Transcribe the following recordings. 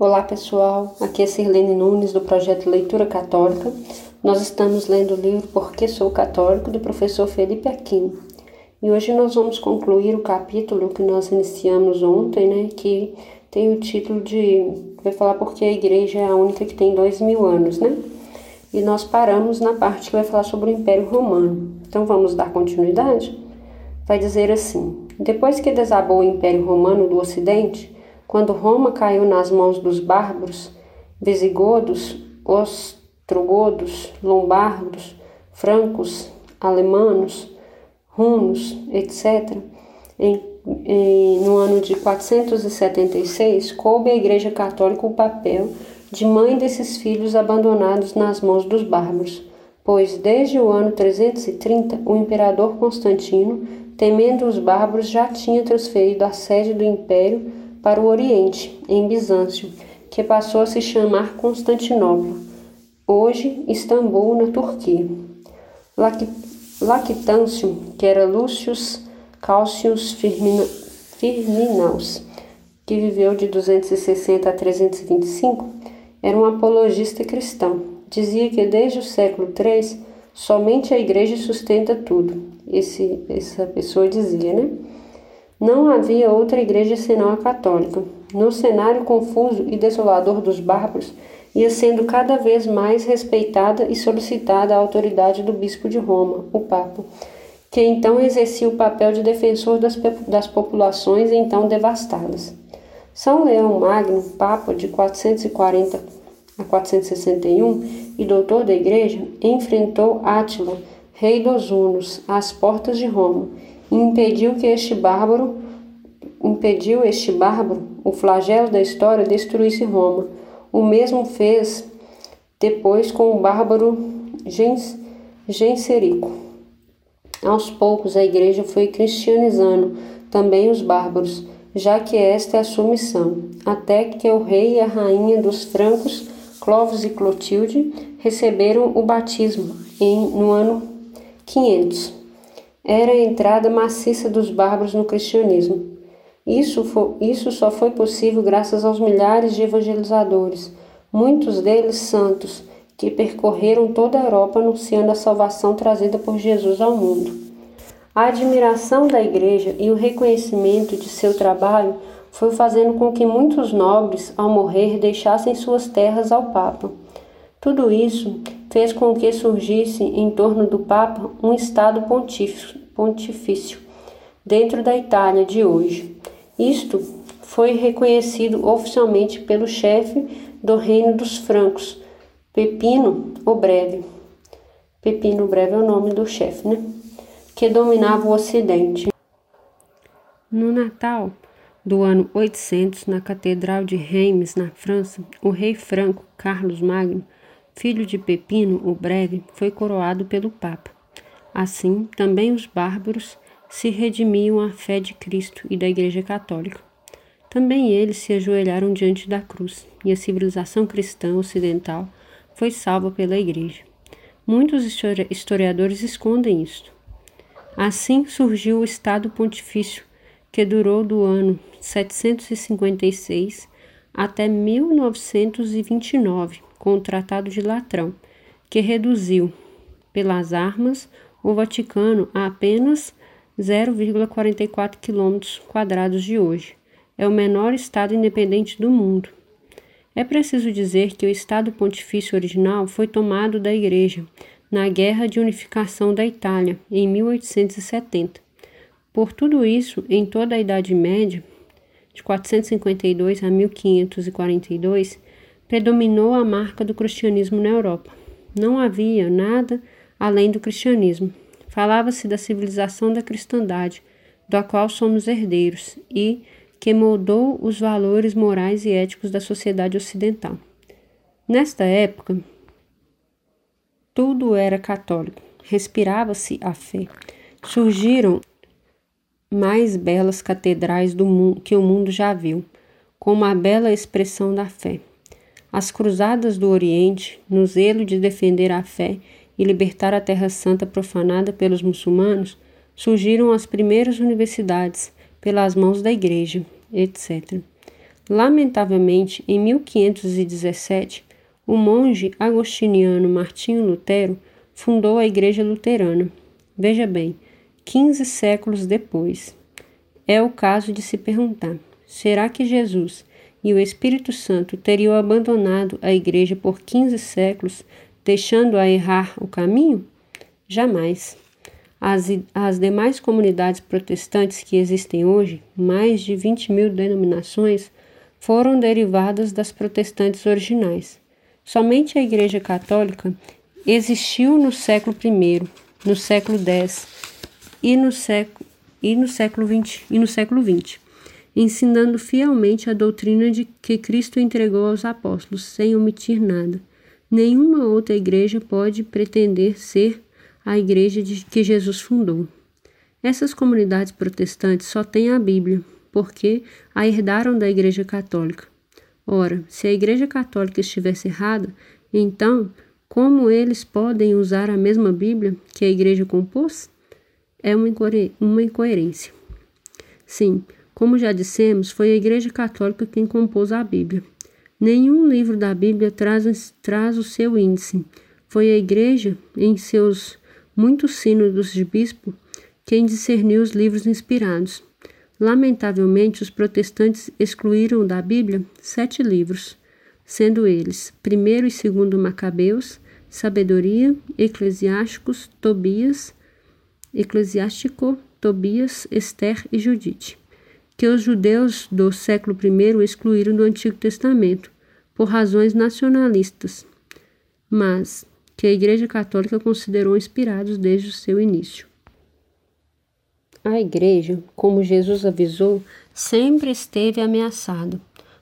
Olá pessoal, aqui é Sirlene Nunes do projeto Leitura Católica. Nós estamos lendo o livro Porque Sou Católico do professor Felipe Aquino. E hoje nós vamos concluir o capítulo que nós iniciamos ontem, né, que tem o título de vai falar porque a igreja é a única que tem dois mil anos, né? E nós paramos na parte que vai falar sobre o Império Romano. Então vamos dar continuidade? Vai dizer assim: depois que desabou o Império Romano do Ocidente quando Roma caiu nas mãos dos bárbaros, visigodos, ostrogodos, lombardos, francos, alemanos, hunos, etc., em, em, no ano de 476, coube à Igreja Católica o papel de mãe desses filhos abandonados nas mãos dos bárbaros, pois desde o ano 330 o imperador Constantino, temendo os bárbaros, já tinha transferido a sede do império para o Oriente, em Bizâncio, que passou a se chamar Constantinopla, hoje Istambul, na Turquia. Lactâncio, que era Lúcius Calcius Firminaus, que viveu de 260 a 325, era um apologista cristão. Dizia que desde o século III somente a igreja sustenta tudo. Esse, essa pessoa dizia, né? Não havia outra igreja senão a católica. No cenário confuso e desolador dos bárbaros, ia sendo cada vez mais respeitada e solicitada a autoridade do bispo de Roma, o Papa, que então exercia o papel de defensor das, das populações então devastadas. São Leão Magno, Papa de 440 a 461 e doutor da Igreja, enfrentou Átila, rei dos Hunos, às portas de Roma impediu que este bárbaro impediu este bárbaro, o flagelo da história, destruísse Roma. O mesmo fez depois com o bárbaro Gens, Genserico. Aos poucos a igreja foi cristianizando também os bárbaros, já que esta é a sua missão, até que o rei e a rainha dos francos, Clovis e Clotilde, receberam o batismo em, no ano 500 era a entrada maciça dos bárbaros no cristianismo. Isso, foi, isso só foi possível graças aos milhares de evangelizadores, muitos deles santos, que percorreram toda a Europa anunciando a salvação trazida por Jesus ao mundo. A admiração da Igreja e o reconhecimento de seu trabalho foi fazendo com que muitos nobres, ao morrer, deixassem suas terras ao Papa. Tudo isso fez com que surgisse em torno do Papa um Estado pontifício dentro da Itália de hoje. Isto foi reconhecido oficialmente pelo chefe do reino dos francos, Pepino o Breve. Pepino o Breve é o nome do chefe, né? Que dominava o Ocidente. No Natal do ano 800, na Catedral de Reims, na França, o rei franco Carlos Magno filho de Pepino o Breve, foi coroado pelo Papa. Assim, também os bárbaros se redimiam à fé de Cristo e da Igreja Católica. Também eles se ajoelharam diante da cruz, e a civilização cristã ocidental foi salva pela Igreja. Muitos historiadores escondem isto. Assim surgiu o Estado Pontifício, que durou do ano 756 até 1929, com o Tratado de Latrão, que reduziu, pelas armas, o Vaticano a apenas 0,44 quilômetros quadrados de hoje. É o menor estado independente do mundo. É preciso dizer que o Estado Pontifício original foi tomado da Igreja na Guerra de Unificação da Itália, em 1870. Por tudo isso, em toda a Idade Média, de 452 a 1542, predominou a marca do cristianismo na Europa. Não havia nada além do cristianismo. Falava-se da civilização da cristandade, da qual somos herdeiros e que moldou os valores morais e éticos da sociedade ocidental. Nesta época, tudo era católico, respirava-se a fé. Surgiram mais belas catedrais do mundo que o mundo já viu, com uma bela expressão da fé. As cruzadas do Oriente, no zelo de defender a fé e libertar a Terra Santa profanada pelos muçulmanos, surgiram as primeiras universidades pelas mãos da Igreja, etc. Lamentavelmente, em 1517, o monge agostiniano Martinho Lutero fundou a Igreja Luterana. Veja bem, 15 séculos depois. É o caso de se perguntar: será que Jesus e o Espírito Santo teriam abandonado a Igreja por 15 séculos, deixando-a errar o caminho? Jamais. As, as demais comunidades protestantes que existem hoje, mais de 20 mil denominações, foram derivadas das protestantes originais. Somente a Igreja Católica existiu no século I, no século X e no século, e no século XX, e no século XX, ensinando fielmente a doutrina de que Cristo entregou aos apóstolos, sem omitir nada. Nenhuma outra igreja pode pretender ser a igreja de que Jesus fundou. Essas comunidades protestantes só têm a Bíblia, porque a herdaram da Igreja Católica. Ora, se a Igreja Católica estivesse errada, então como eles podem usar a mesma Bíblia que a Igreja compôs? É uma, incoerência. Sim, como já dissemos, foi a Igreja Católica quem compôs a Bíblia. Nenhum livro da Bíblia traz, traz o seu índice. Foi a Igreja, em seus muitos sínodos de bispo, quem discerniu os livros inspirados. Lamentavelmente, os protestantes excluíram da Bíblia sete livros, sendo eles primeiro e segundo Macabeus, Sabedoria, Eclesiásticos, Tobias, Eclesiástico, Tobias, Esther e Judite, que os judeus do século I excluíram do Antigo Testamento, por razões nacionalistas, mas que a Igreja Católica considerou inspirados desde o seu início. A Igreja, como Jesus avisou, sempre esteve ameaçada.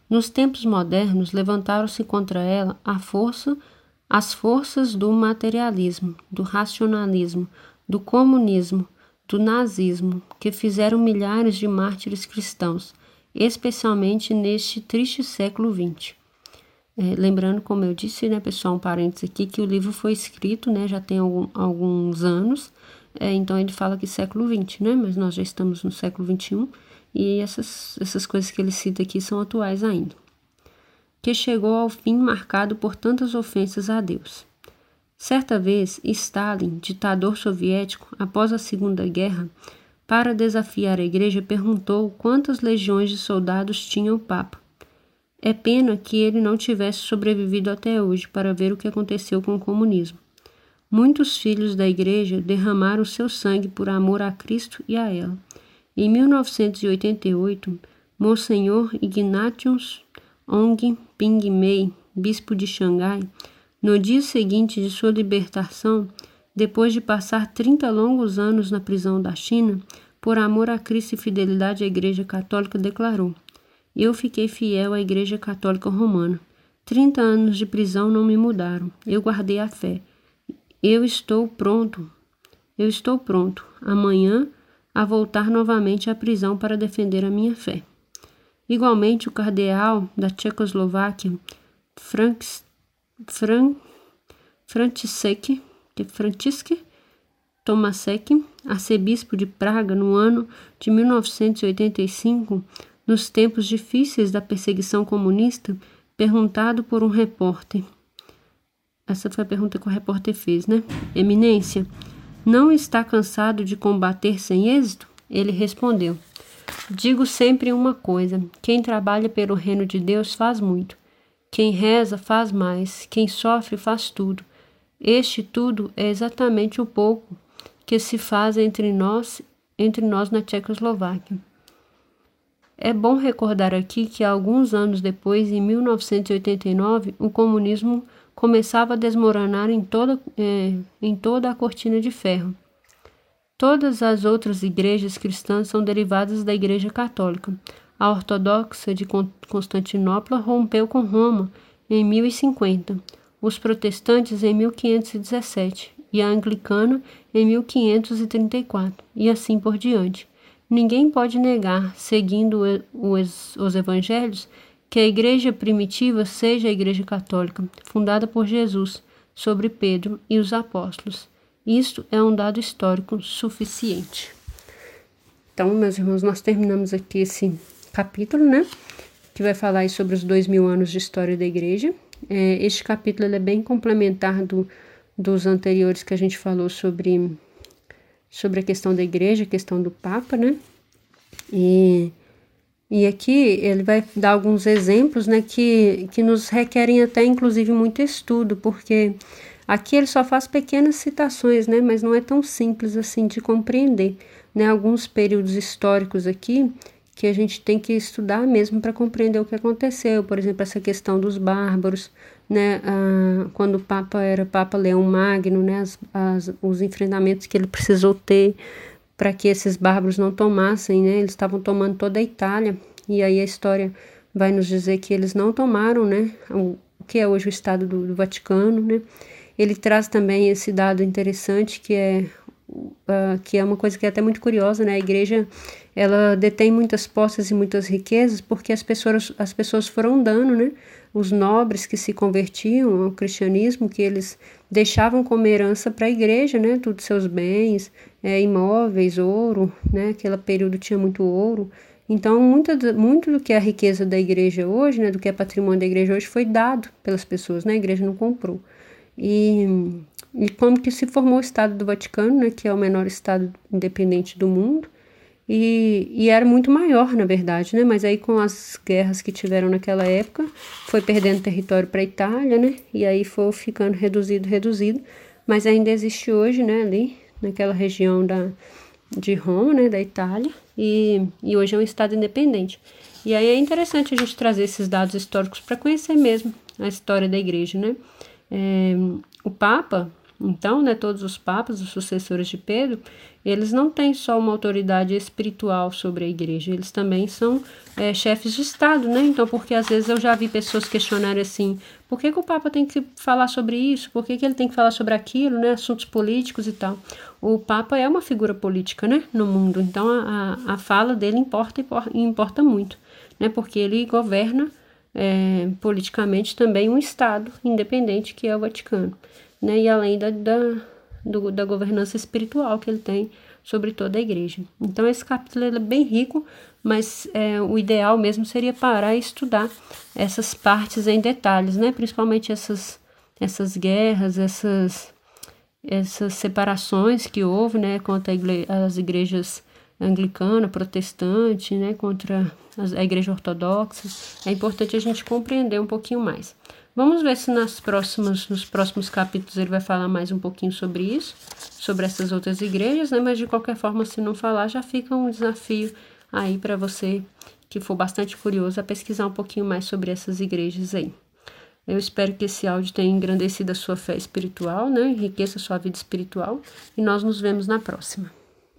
Nos tempos modernos, levantaram-se contra ela a força, as forças do materialismo, do racionalismo, do comunismo, do nazismo, que fizeram milhares de mártires cristãos, especialmente neste triste século XX. É, lembrando, como eu disse, né, pessoal, um parênteses aqui, que o livro foi escrito, né, já tem algum, alguns anos, é, então ele fala que século XX, né, mas nós já estamos no século XXI, e essas, essas coisas que ele cita aqui são atuais ainda. Que chegou ao fim marcado por tantas ofensas a Deus. Certa vez, Stalin, ditador soviético, após a Segunda Guerra, para desafiar a igreja, perguntou quantas legiões de soldados tinha o Papa. É pena que ele não tivesse sobrevivido até hoje para ver o que aconteceu com o comunismo. Muitos filhos da igreja derramaram seu sangue por amor a Cristo e a ela. Em 1988, Monsenhor Ignatius Ong Ping Mei, bispo de Xangai, no dia seguinte de sua libertação, depois de passar 30 longos anos na prisão da China, por amor a Cristo e fidelidade à Igreja Católica, declarou: eu fiquei fiel à Igreja Católica Romana. Trinta anos de prisão não me mudaram. Eu guardei a fé. Eu estou pronto. Eu estou pronto, amanhã, a voltar novamente à prisão para defender a minha fé. Igualmente, o cardeal da Tchecoslováquia, Franks, Fran, František, František Tomasek, arcebispo de Praga no ano de 1985, nos tempos difíceis da perseguição comunista, perguntado por um repórter. Essa foi a pergunta que o repórter fez, né? Eminência, não está cansado de combater sem êxito? Ele respondeu: Digo sempre uma coisa: quem trabalha pelo reino de Deus faz muito. Quem reza faz mais. Quem sofre faz tudo. Este tudo é exatamente o pouco que se faz entre nós, entre nós na Tchecoslováquia. É bom recordar aqui que alguns anos depois, em 1989, o comunismo começava a desmoronar em toda, é, em toda a cortina de ferro. Todas as outras igrejas cristãs são derivadas da Igreja Católica. A ortodoxa de Constantinopla rompeu com Roma em 1050, os protestantes em 1517 e a anglicana em 1534, e assim por diante. Ninguém pode negar, seguindo os, os evangelhos, que a igreja primitiva seja a igreja católica, fundada por Jesus, sobre Pedro e os apóstolos. Isto é um dado histórico suficiente. Então, meus irmãos, nós terminamos aqui esse capítulo, né? que vai falar sobre os dois mil anos de história da igreja. É, este capítulo é bem complementar do, dos anteriores que a gente falou sobre, sobre a questão da igreja, a questão do Papa, né? E, e aqui ele vai dar alguns exemplos, né, que, que nos requerem até inclusive muito estudo, porque aqui ele só faz pequenas citações, né, mas não é tão simples assim de compreender, né? Alguns períodos históricos aqui que a gente tem que estudar mesmo para compreender o que aconteceu, por exemplo, essa questão dos bárbaros, né, ah, quando o Papa era Papa Leão Magno, né, as, as, os enfrentamentos que ele precisou ter para que esses bárbaros não tomassem, né, eles estavam tomando toda a Itália, e aí a história vai nos dizer que eles não tomaram, né, o, que é hoje o Estado do, do Vaticano, né, ele traz também esse dado interessante que é uh, que é uma coisa que é até muito curiosa, né? A igreja ela detém muitas posses e muitas riquezas porque as pessoas, as pessoas foram dando, né? Os nobres que se convertiam ao cristianismo, que eles deixavam como herança para a igreja, né? Todos seus bens, é, imóveis, ouro, né? Aquele período tinha muito ouro. Então, muito, muito do que é a riqueza da igreja hoje, né? Do que é patrimônio da igreja hoje foi dado pelas pessoas, né? A igreja não comprou. E e como que se formou o Estado do Vaticano, né, que é o menor Estado independente do mundo, e, e, era muito maior, na verdade, né? Mas aí com as guerras que tiveram naquela época, foi perdendo território para a Itália, né? E aí foi ficando reduzido, reduzido, mas ainda existe hoje, né? Ali naquela região da de Roma, né? Da Itália e, e hoje é um estado independente. E aí é interessante a gente trazer esses dados históricos para conhecer mesmo a história da Igreja, né? É, o Papa então, né, todos os papas, os sucessores de Pedro, eles não têm só uma autoridade espiritual sobre a igreja, eles também são é, chefes de Estado, né? Então, porque às vezes eu já vi pessoas questionarem assim, por que, que o Papa tem que falar sobre isso? Por que, que ele tem que falar sobre aquilo, né? Assuntos políticos e tal. O Papa é uma figura política, né? No mundo, então a, a fala dele importa e importa muito, né? Porque ele governa é, politicamente também um Estado independente que é o Vaticano né? E além da, da, do, da governança espiritual que ele tem sobre toda a igreja. Então, esse capítulo é bem rico, mas é, o ideal mesmo seria parar e estudar essas partes em detalhes, né? Principalmente essas, essas guerras, essas, essas separações que houve, né? Contra igre as igrejas anglicana, protestante, né? Contra a igreja ortodoxa. É importante a gente compreender um pouquinho mais. Vamos ver se nas próximas, nos próximos capítulos ele vai falar mais um pouquinho sobre isso, sobre essas outras igrejas, né? Mas de qualquer forma, se não falar, já fica um desafio aí para você que for bastante curioso a pesquisar um pouquinho mais sobre essas igrejas aí. Eu espero que esse áudio tenha engrandecido a sua fé espiritual, né? Enriqueça a sua vida espiritual e nós nos vemos na próxima.